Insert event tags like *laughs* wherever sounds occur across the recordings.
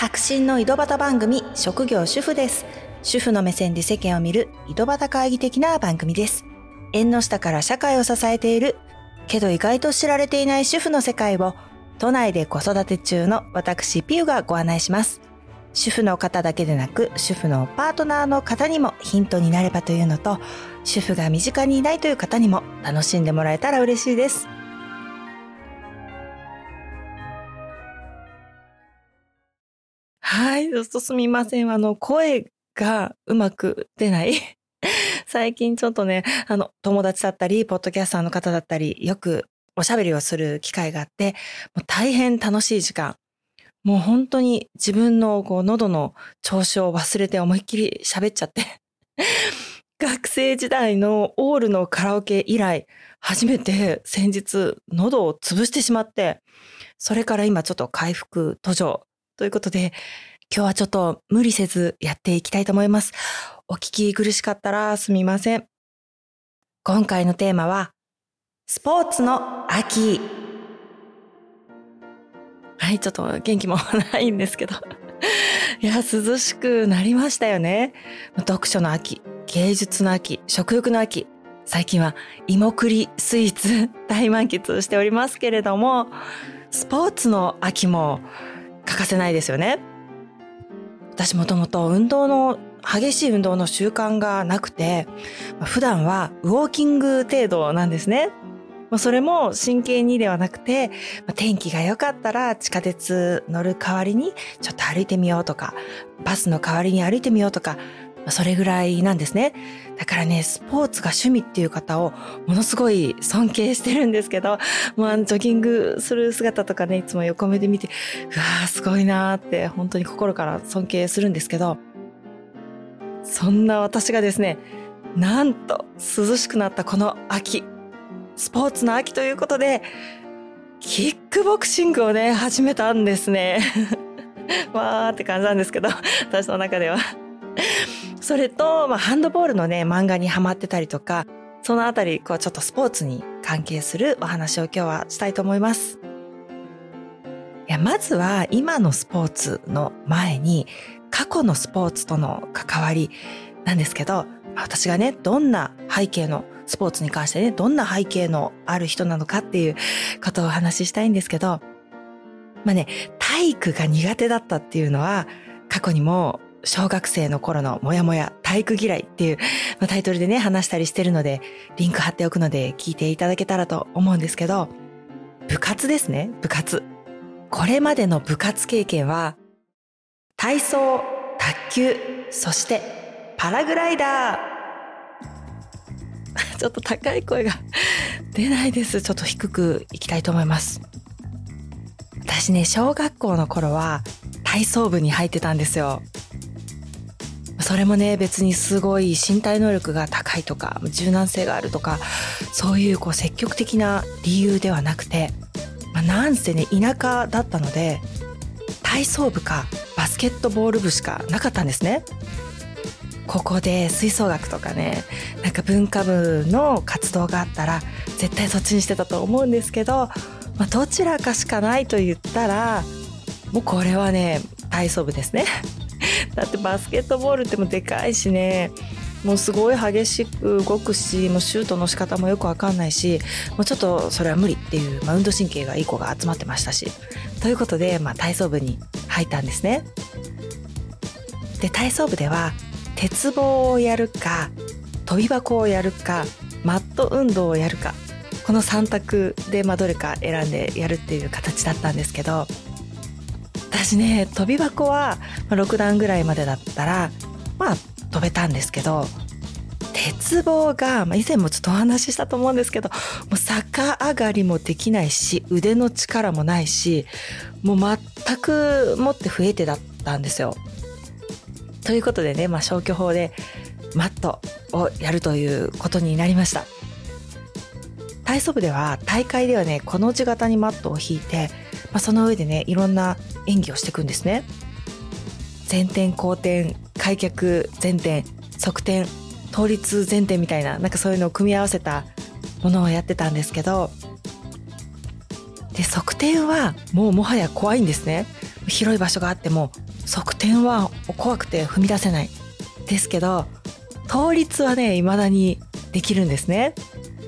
白真の井戸端番組職業主婦です。主婦の目線で世間を見る井戸端会議的な番組です。縁の下から社会を支えているけど意外と知られていない主婦の世界を都内で子育て中の私ピューがご案内します。主婦の方だけでなく主婦のパートナーの方にもヒントになればというのと主婦が身近にいないという方にも楽しんでもらえたら嬉しいです。ちょっとすみません。あの、声がうまく出ない。*laughs* 最近ちょっとね、あの、友達だったり、ポッドキャスターの方だったり、よくおしゃべりをする機会があって、もう大変楽しい時間。もう本当に自分のこう喉の調子を忘れて思いっきり喋っちゃって。*laughs* 学生時代のオールのカラオケ以来、初めて先日喉を潰してしまって、それから今ちょっと回復途上ということで、今日はちょっと無理せずやっていきたいと思います。お聞き苦しかったらすみません。今回のテーマは、スポーツの秋。はい、ちょっと元気もないんですけど。*laughs* いや、涼しくなりましたよね。読書の秋、芸術の秋、食欲の秋。最近は芋栗スイーツ大満喫しておりますけれども、スポーツの秋も欠かせないですよね。私もともと運動の激しい運動の習慣がなくて、普段はウォーキング程度なんですね。それも真剣にではなくて、天気が良かったら地下鉄乗る代わりにちょっと歩いてみようとか、バスの代わりに歩いてみようとか、それぐらいなんですね。だからね、スポーツが趣味っていう方をものすごい尊敬してるんですけど、もうあジョギングする姿とかね、いつも横目で見て、うわーすごいなーって本当に心から尊敬するんですけど、そんな私がですね、なんと涼しくなったこの秋、スポーツの秋ということで、キックボクシングをね、始めたんですね。*laughs* わーって感じなんですけど、私の中では。それと、まあ、ハンドボールのね、漫画にハマってたりとか、そのあたり、こう、ちょっとスポーツに関係するお話を今日はしたいと思います。いや、まずは今のスポーツの前に、過去のスポーツとの関わりなんですけど、私がね、どんな背景のスポーツに関してね、どんな背景のある人なのかっていうことをお話ししたいんですけど、まあね、体育が苦手だったっていうのは、過去にも小学生の頃のモヤモヤ体育嫌いっていう、まあ、タイトルでね、話したりしてるので、リンク貼っておくので聞いていただけたらと思うんですけど、部活ですね、部活。これまでの部活経験は、体操、卓球、そしてパラグライダー。*laughs* ちょっと高い声が出ないです。ちょっと低くいきたいと思います。私ね、小学校の頃は体操部に入ってたんですよ。それもね別にすごい身体能力が高いとか柔軟性があるとかそういうこう積極的な理由ではなくて、まあ、なんせね田舎だったので体操部かバスケットボール部しかなかったんですね。ここで吹奏楽とかねなんか文化部の活動があったら絶対そっちにしてたと思うんですけど、まあ、どちらかしかないと言ったらもうこれはね体操部ですね。だってバスケットボールってもでかいしね。もうすごい激しく動くしもうシュートの仕方もよくわかんないしもうちょっとそれは無理っていう、まあ、運動神経がいい子が集まってましたし。ということで、まあ、体操部に入ったんですね。で体操部では鉄棒をやるか飛び箱をやるかマット運動をやるかこの3択で、まあ、どれか選んでやるっていう形だったんですけど私ね飛び箱は6段ぐらいまでだったらまあ飛べたんですけど鉄棒が、まあ、以前もちょっとお話ししたと思うんですけどもう逆上がりもできないし腕の力もないしもう全くもって不得手だったんですよ。ということでね、まあ、消去法でマットをやるということになりました。体操部では大会ではねこの字型にマットを引いてまあ、その上でねいろんな演技をしていくんですね。前転後転開脚前転側転倒立前転みたいななんかそういうのを組み合わせたものをやってたんですけどで側転はもうもはや怖いんですね。広い場所があっても側転は怖くて踏み出せない。ですけど倒立はね未だにできるんですね。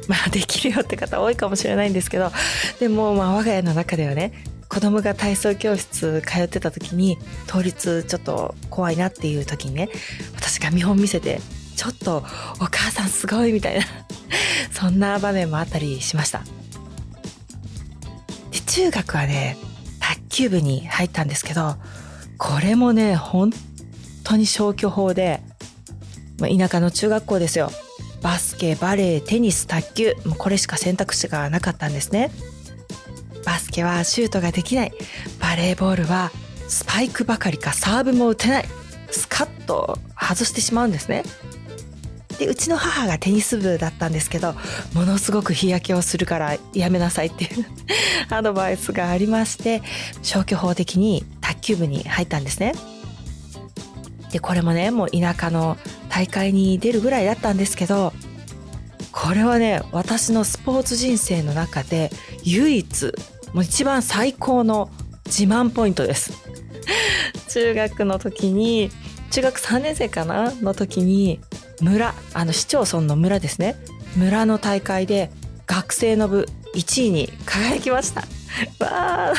まあできるよって方多いかもしれないんですけどでもまあ我が家の中ではね子供が体操教室通ってた時に倒立ちょっと怖いなっていう時にね私が見本見せてちょっとお母さんすごいみたいな *laughs* そんな場面もあったりしました。で中学はね卓球部に入ったんですけどこれもね本当に消去法で、ま、田舎の中学校ですよ。バスケバレーテニス卓球もうこれしか選択肢がなかったんですね。バスケはシュートができない。バレーボールはスパイクばかりかサーブも打てない。スカッと外してしまうんですね。でうちの母がテニス部だったんですけどものすごく日焼けをするからやめなさいっていう *laughs* アドバイスがありまして消去法的に卓球部に入ったんですね。でこれもねもう田舎の大会に出るぐらいだったんですけどこれはね私のスポーツ人生の中で唯一もう一番最高の自慢ポイントです。*laughs* 中学の時に中学3年生かなの時に村あの市町村の村ですね。村の大会で学生の部1位に輝きました。*laughs* わあ。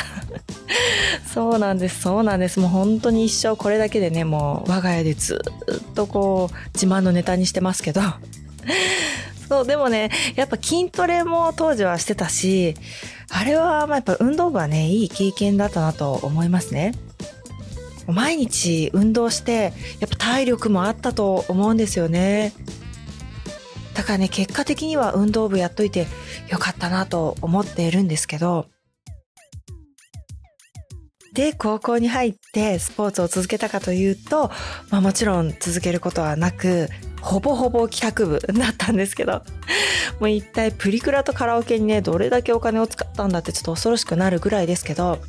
*laughs* そうなんですそうなんです。もう本当に一生これだけでねもう我が家でずっとこう自慢のネタにしてますけど。そうでもねやっぱ筋トレも当時はしてたしあれはまあやっぱ運動部はねいい経験だったなと思いますね。毎日運動してやっぱ体力もあったと思うんですよね。だからね結果的には運動部やっといてよかったなと思っているんですけど。で高校に入ってスポーツを続けたかというと、まあ、もちろん続けることはなくほぼほぼ帰宅部だったんですけど *laughs* もう一体プリクラとカラオケにねどれだけお金を使ったんだってちょっと恐ろしくなるぐらいですけど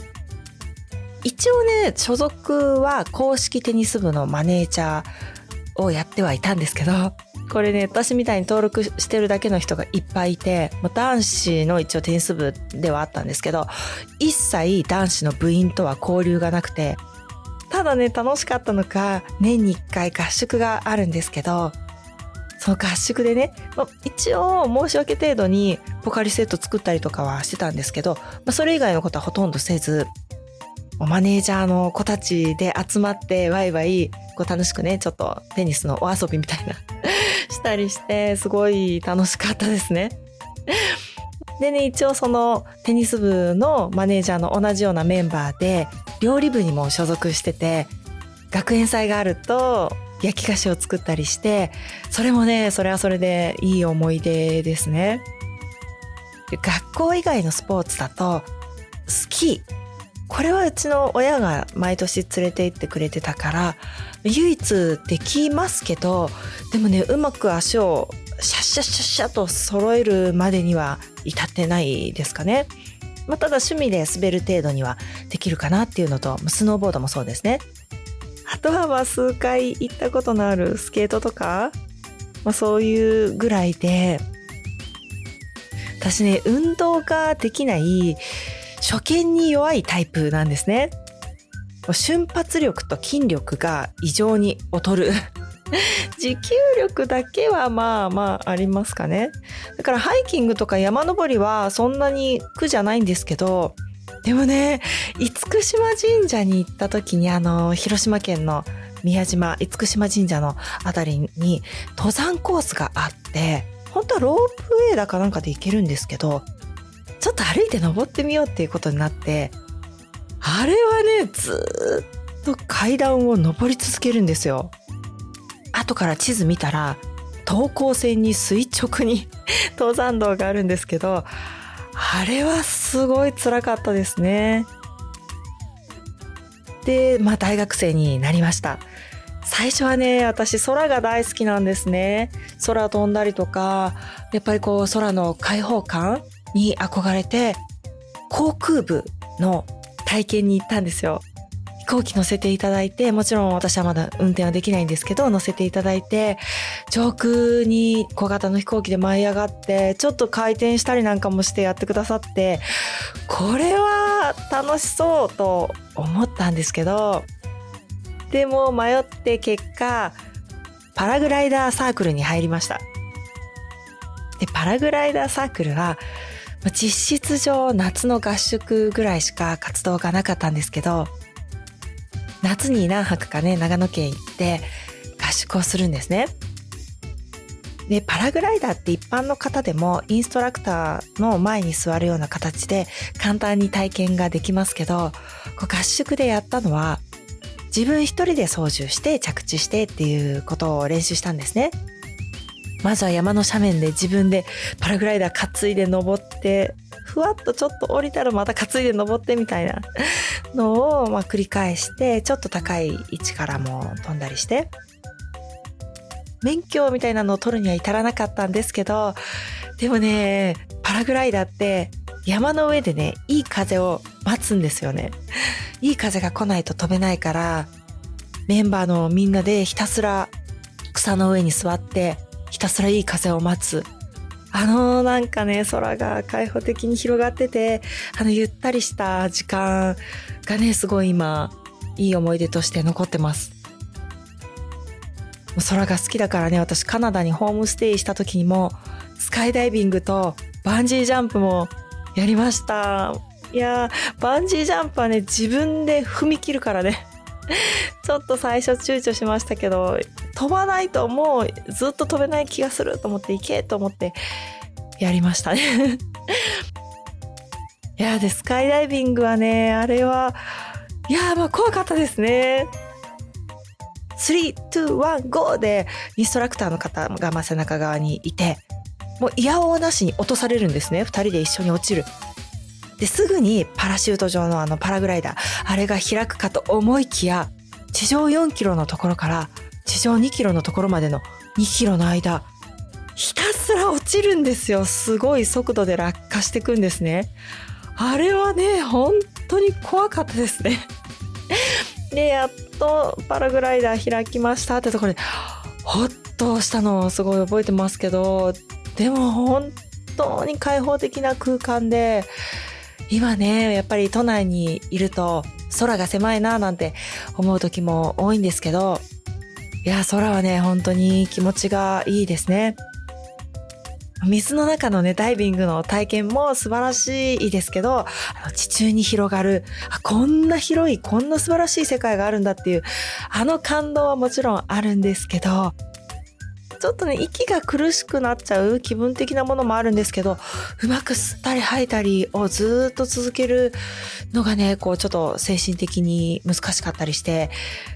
一応ね所属は公式テニス部のマネージャーをやってはいたんですけどこれね私みたいに登録してるだけの人がいっぱいいて男子の一応テニス部ではあったんですけど一切男子の部員とは交流がなくてただね楽しかったのか年に1回合宿があるんですけどその合宿でね、ま一応申し訳程度にポカリセット作ったりとかはしてたんですけど、まあ、それ以外のことはほとんどせずマネージャーの子たちで集まってワイワイこう楽しくねちょっとテニスのお遊びみたいな *laughs* したりしてすごい楽しかったですね。でね一応そのテニス部のマネージャーの同じようなメンバーで料理部にも所属してて学園祭があると焼き菓子を作ったりしてそれもねそれはそれでいい思い出ですね。学校以外のスポーツだとスキーこれはうちの親が毎年連れて行ってくれてたから唯一できますけどでもねうまく足をシャッシャッシャッシャッと揃えるまでには至ってないですかね。まあ、ただ趣味で滑る程度にはできるかなっていうのとスノーボードもそうですね。とは数回行ったことのあるスケートとか、まあ、そういうぐらいで私ね運動ができない初見に弱いタイプなんですね。瞬発力と筋力が異常に劣る。*laughs* 持久力だけはまあまあありますかね。だからハイキングとか山登りはそんなに苦じゃないんですけど、でもね、厳島神社に行った時にあの、広島県の宮島、厳島神社のあたりに登山コースがあって、本当はロープウェイだかなんかで行けるんですけど、ちょっと歩いて登ってみようっていうことになってあれはねずっと階段を登り続けるんですよ。後から地図見たら等高線に垂直に *laughs* 登山道があるんですけどあれはすごい辛かったですね。でまあ大学生になりました。最初はね私空が大好きなんですね。空飛んだりとかやっぱりこう空の開放感に憧れて航空部の体験に行ったんですよ。飛行機乗せていただいて、もちろん私はまだ運転はできないんですけど、乗せていただいて、上空に小型の飛行機で舞い上がって、ちょっと回転したりなんかもしてやってくださって、これは楽しそうと思ったんですけど、でも迷って結果、パラグライダーサークルに入りました。で、パラグライダーサークルは、実質上夏の合宿ぐらいしか活動がなかったんですけど、夏に何泊かね、長野県行って合宿をするんですね。で、パラグライダーって一般の方でもインストラクターの前に座るような形で簡単に体験ができますけど、こう合宿でやったのは自分一人で操縦して着地してっていうことを練習したんですね。まずは山の斜面で自分でパラグライダー担いで登って、ふわっとちょっと降りたらまた担いで登ってみたいなのをまあ繰り返して、ちょっと高い位置からも飛んだりして、免許みたいなのを取るには至らなかったんですけど、でもね、パラグライダーって山の上でね、いい風を待つんですよね。いい風が来ないと飛べないから、メンバーのみんなでひたすら草の上に座ってひたすらいい風を待つ。あのなんかね、空が開放的に広がってて、あのゆったりした時間がね、すごい今、いい思い出として残ってます。空が好きだからね、私カナダにホームステイした時にも、スカイダイビングとバンジージャンプもやりました。いや、バンジージャンプはね、自分で踏み切るからね。*laughs* ちょっと最初躊躇しましたけど、飛ばないともうずっと飛べない気がすると思って行けと思ってやりましたねいや、で、スカイダイビングはね、あれは、いや、まあ怖かったですね。3、2、1、GO でインストラクターの方が背中側にいて、もう嫌おうなしに落とされるんですね。二人で一緒に落ちる。で、すぐにパラシュート上のあのパラグライダー、あれが開くかと思いきや、地上4キロのところから地上2キロのところまでの2キロの間、ひたすら落ちるんですよ。すごい速度で落下していくんですね。あれはね、本当に怖かったですね。*laughs* で、やっとパラグライダー開きましたってところで、ほっとしたのをすごい覚えてますけど、でも本当に開放的な空間で、今ね、やっぱり都内にいると空が狭いななんて思う時も多いんですけど、いや、空はね、本当に気持ちがいいですね。水の中のね、ダイビングの体験も素晴らしいですけど、あの地中に広がるあ、こんな広い、こんな素晴らしい世界があるんだっていう、あの感動はもちろんあるんですけど、ちょっとね、息が苦しくなっちゃう気分的なものもあるんですけど、うまく吸ったり吐いたりをずっと続けるのがね、こうちょっと精神的に難しかったりして、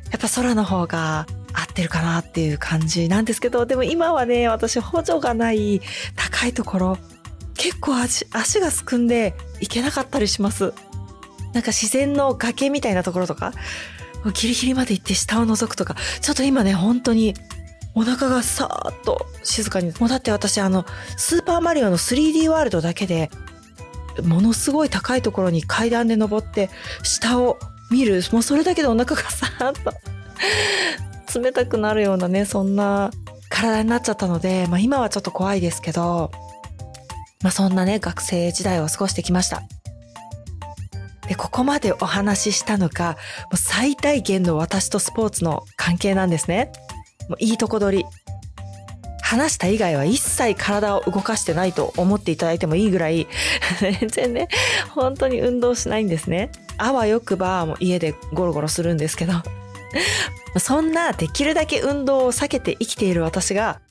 やっぱ空の方が合ってるかなっていう感じなんですけど、でも今はね、私補助がない高いところ、結構足足がすくんで行けなかったりします。なんか自然の崖みたいなところとか、ギリギリまで行って下を覗くとか、ちょっと今ね、本当にお腹がさーっと静かに。もうだって私あの、スーパーマリオの 3D ワールドだけで、ものすごい高いところに階段で登って下を見る。もうそれだけでお腹がさーっと冷たくなるようなね、そんな体になっちゃったので、まあ今はちょっと怖いですけど、まあそんなね、学生時代を過ごしてきました。で、ここまでお話ししたのが、もう最大限の私とスポーツの関係なんですね。もういいとこ取り。話した以外は一切体を動かしてないと思っていただいてもいいぐらい、*laughs* 全然ね、本当に運動しないんですね。あわよくば、もう家でゴロゴロするんですけど。*laughs* そんなできるだけ運動を避けて生きている私が、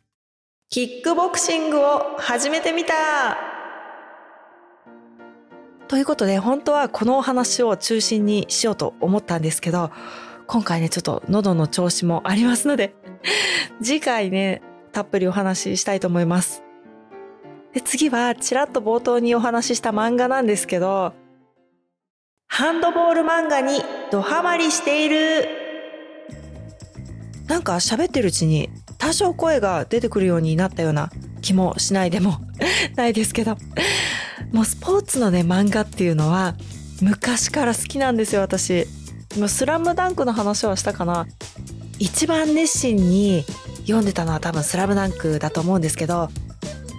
キックボクシングを始めてみたということで、本当はこのお話を中心にしようと思ったんですけど、今回ね、ちょっと喉の調子もありますので、*laughs* 次回ね、たっぷりお話ししたいと思います。で次は、ちらっと冒頭にお話しした漫画なんですけど、ハンドボール漫画にドハマりしている。なんか喋ってるうちに多少声が出てくるようになったような気もしないでも *laughs* ないですけど。もうスポーツのね、漫画っていうのは昔から好きなんですよ、私。今スラムダンクの話はしたかな一番熱心に読んでたのは多分スラムダンクだと思うんですけど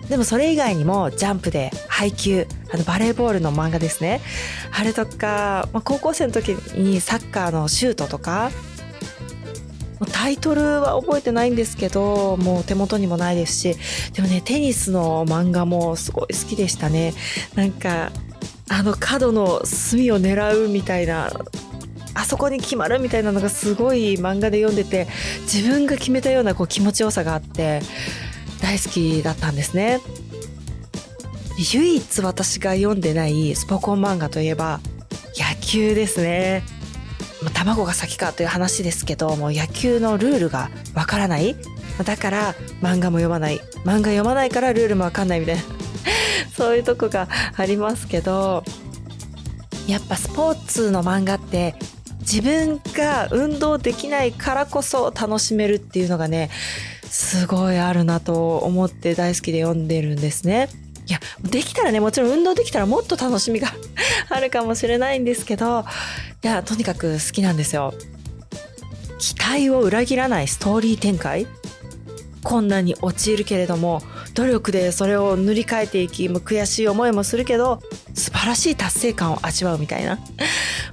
でもそれ以外にもジャンプで配球あのバレーボールの漫画ですねあれとか、まあ、高校生の時にサッカーのシュートとかタイトルは覚えてないんですけどもう手元にもないですしでもねテニスの漫画もすごい好きでしたね。なんかあの角の隅を狙うみたいなあそこに決まるみたいなのがすごい漫画で読んでて自分が決めたようなこう気持ちよさがあって大好きだったんですね。唯一私が読んでないスポコン漫画といえば野球ですね。卵が先かという話ですけどもう野球のルールがわからない。だから漫画も読まない。漫画読まないからルールもわかんないみたいな。*laughs* そういうとこがありますけどやっぱスポーツの漫画って自分が運動できないからこそ楽しめるっていうのがねすごいあるなと思って大好きで読んでるんですね。いや、できたらね、もちろん運動できたらもっと楽しみが *laughs* あるかもしれないんですけど、いや、とにかく好きなんですよ。期待を裏切らないストーリー展開困難に陥るけれども努力でそれを塗り替えていき悔しい思いもするけど素晴らしい達成感を味わうみたいな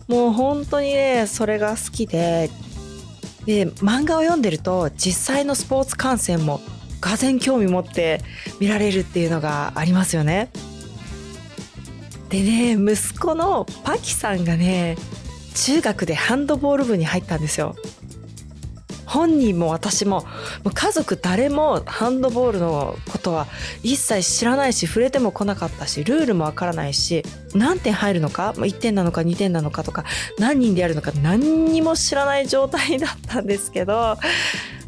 もう本当にねそれが好きでで漫画を読んでると実際のスポーツ観戦もがぜ興味持って見られるっていうのがありますよね。でね息子のパキさんがね中学でハンドボール部に入ったんですよ。本人も私も家族誰もハンドボールのことは一切知らないし触れても来なかったしルールもわからないし何点入るのか1点なのか2点なのかとか何人でやるのか何にも知らない状態だったんですけど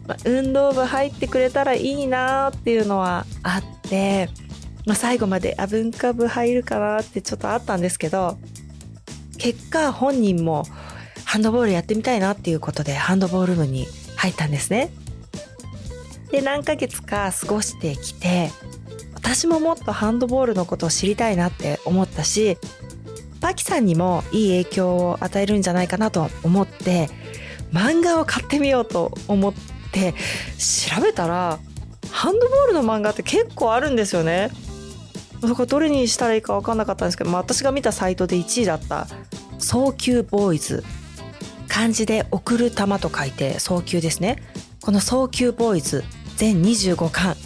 ま、運動部入ってくれたらいいなっていうのはあって、ま、最後まであ文化部入るかなってちょっとあったんですけど結果本人もハンドボールやってみたいなっていうことでハンドボール部に入ったんですね。で何ヶ月か過ごしてきて私ももっとハンドボールのことを知りたいなって思ったしパキさんにもいい影響を与えるんじゃないかなと思って漫画を買ってみようと思って調べたらハンドボールの漫画って結構あるんですよねだかどれにしたらいいか分かんなかったんですけど、まあ、私が見たサイトで1位だった「早球ボーイズ」漢字で「送る玉」と書いて早球ですね。この早球ボーイズ全25巻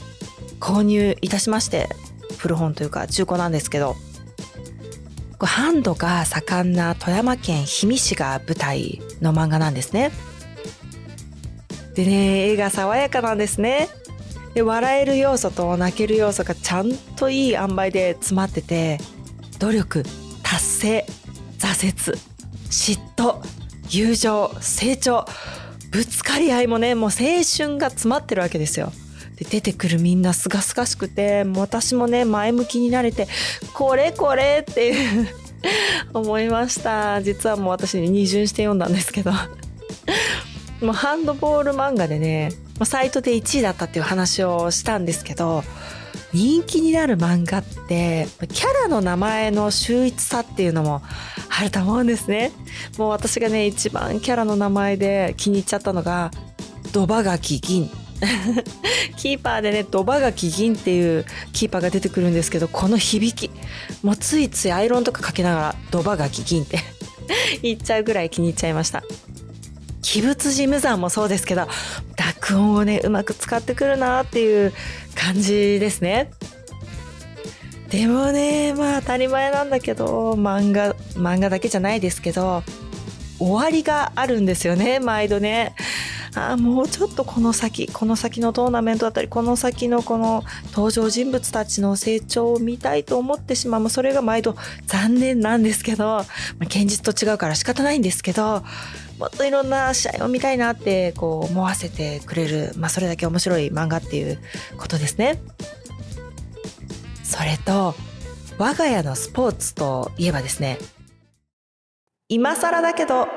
購入いたしまして古本というか中古なんですけどハンドが盛んな富山県氷見市が舞台の漫画なんですね。でね絵が爽やかなんですね。で笑える要素と泣ける要素がちゃんといい塩梅で詰まってて努力達成挫折嫉妬友情成長ぶつかり合いもねもう青春が詰まってるわけですよ。で出てくるみんなすがすがしくて私もね前向きになれてこれこれっていう *laughs* 思いました。実はもう私に二巡して読んだんですけど。*laughs* もうハンドボール漫画でね、サイトで1位だったっていう話をしたんですけど、人気になる漫画って、キャラの名前の秀逸さっていうのもあると思うんですね。もう私がね、一番キャラの名前で気に入っちゃったのが、ドバガキ銀。*laughs* キーパーでね、ドバガキ銀っていうキーパーが出てくるんですけど、この響き。もうついついアイロンとかかけながら、ドバガキ銀って *laughs* 言っちゃうぐらい気に入っちゃいました。鬼物事無惨もそうですけど音をねうまく使ってくるなっていう感じですね。でもねまあ当たり前なんだけど漫画漫画だけじゃないですけど終わりがあるんですよね毎度ね。あもうちょっとこの先この先のトーナメントだったりこの先のこの登場人物たちの成長を見たいと思ってしまうそれが毎度残念なんですけど、まあ、現実と違うから仕方ないんですけどもっといろんな試合を見たいなってこう思わせてくれる、まあ、それだけ面白い漫画っていうことですね。それと我が家のスポーツといえばですね。今更だけど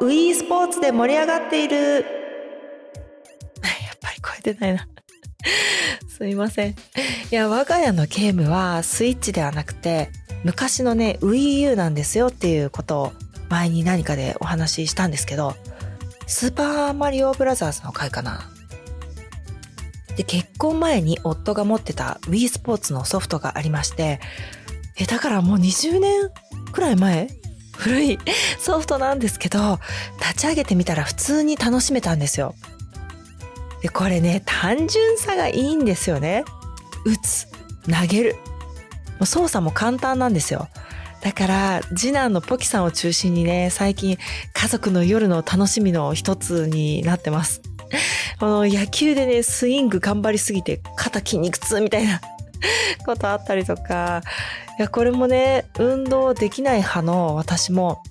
ウィースポーツで盛り上がっている。*laughs* やっぱり声出ないな。*laughs* すいません。いや我が家のゲームはスイッチではなくて昔のね WiiU なんですよっていうことを前に何かでお話ししたんですけど、スーパーマリオブラザーズの回かな。で、結婚前に夫が持ってた Wii スポーツのソフトがありまして、え、だからもう20年くらい前？古い *laughs* ソフトなんですけど、立ち上げてみたら普通に楽しめたんですよ。でこれね単純さがいいんですよね打つ投げる操作も簡単なんですよだから次男のポキさんを中心にね最近家族の夜の楽しみの一つになってます。*laughs* この野球でねスイング頑張りすぎて肩筋肉痛みたいな *laughs* ことあったりとか。いやこれもね運動できない派の私も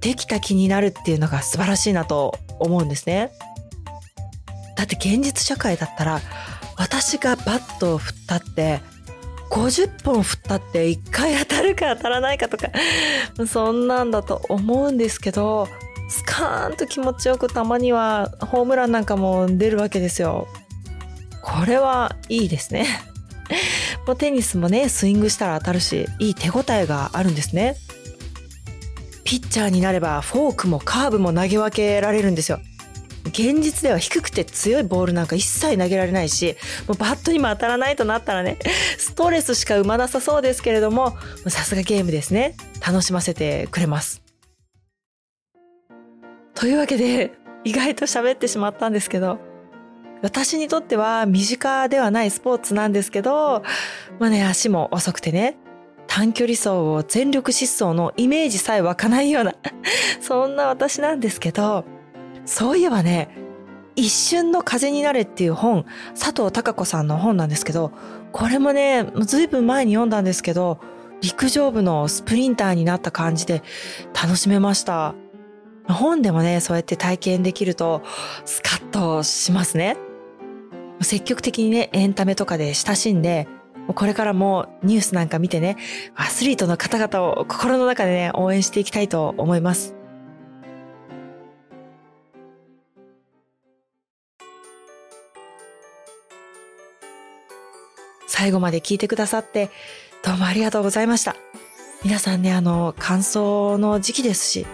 できた気になるっていうのが素晴らしいなと思うんですね。だって現実社会だったら私がバットを振ったって50本振ったって1回当たるか当たらないかとかそんなんだと思うんですけどスカーンと気持ちよくたまにはホームランなんかも出るわけですよ。これはいいですね。*laughs* もうテニスもねスイングしたら当たるしいい手応えがあるんですね。ピッチャーになればフォークもカーブも投げ分けられるんですよ。現実では低くて強いボールなんか一切投げられないし、もうバットにも当たらないとなったらね、ストレスしか生まなさそうですけれども、さすがゲームですね。楽しませてくれます。というわけで、意外と喋ってしまったんですけど、私にとっては身近ではないスポーツなんですけど、まあね、足も遅くてね、短距離走を全力疾走のイメージさえ湧かないような *laughs* そんな私なんですけど、そういえばね、一瞬の風になれっていう本、佐藤孝子さんの本なんですけど、これもね、ずいぶん前に読んだんですけど、陸上部のスプリンターになった感じで楽しめました。本でもね、そうやって体験できるとスカッとしますね。積極的にね、エンタメとかで親しんで、これからもニュースなんか見てね、アスリートの方々を心の中でね、応援していきたいと思います。最後まで聞いてくださってどうもありがとうございました。皆さんね、あの、乾燥の時期ですし、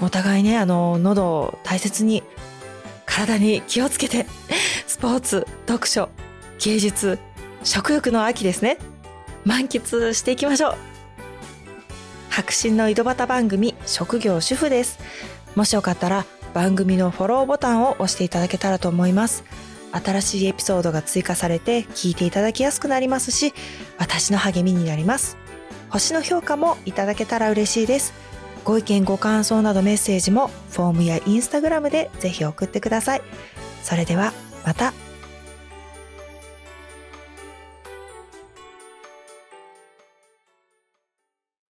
お互いね、あの、喉を大切に、体に気をつけて、スポーツ、読書、芸術、食欲の秋ですね。満喫していきましょう。白真の井戸端番組、職業主婦です。もしよかったら、番組のフォローボタンを押していただけたらと思います。新しいエピソードが追加されて聞いていただきやすくなりますし、私の励みになります。星の評価もいただけたら嬉しいです。ご意見ご感想などメッセージもフォームやインスタグラムでぜひ送ってください。それではまた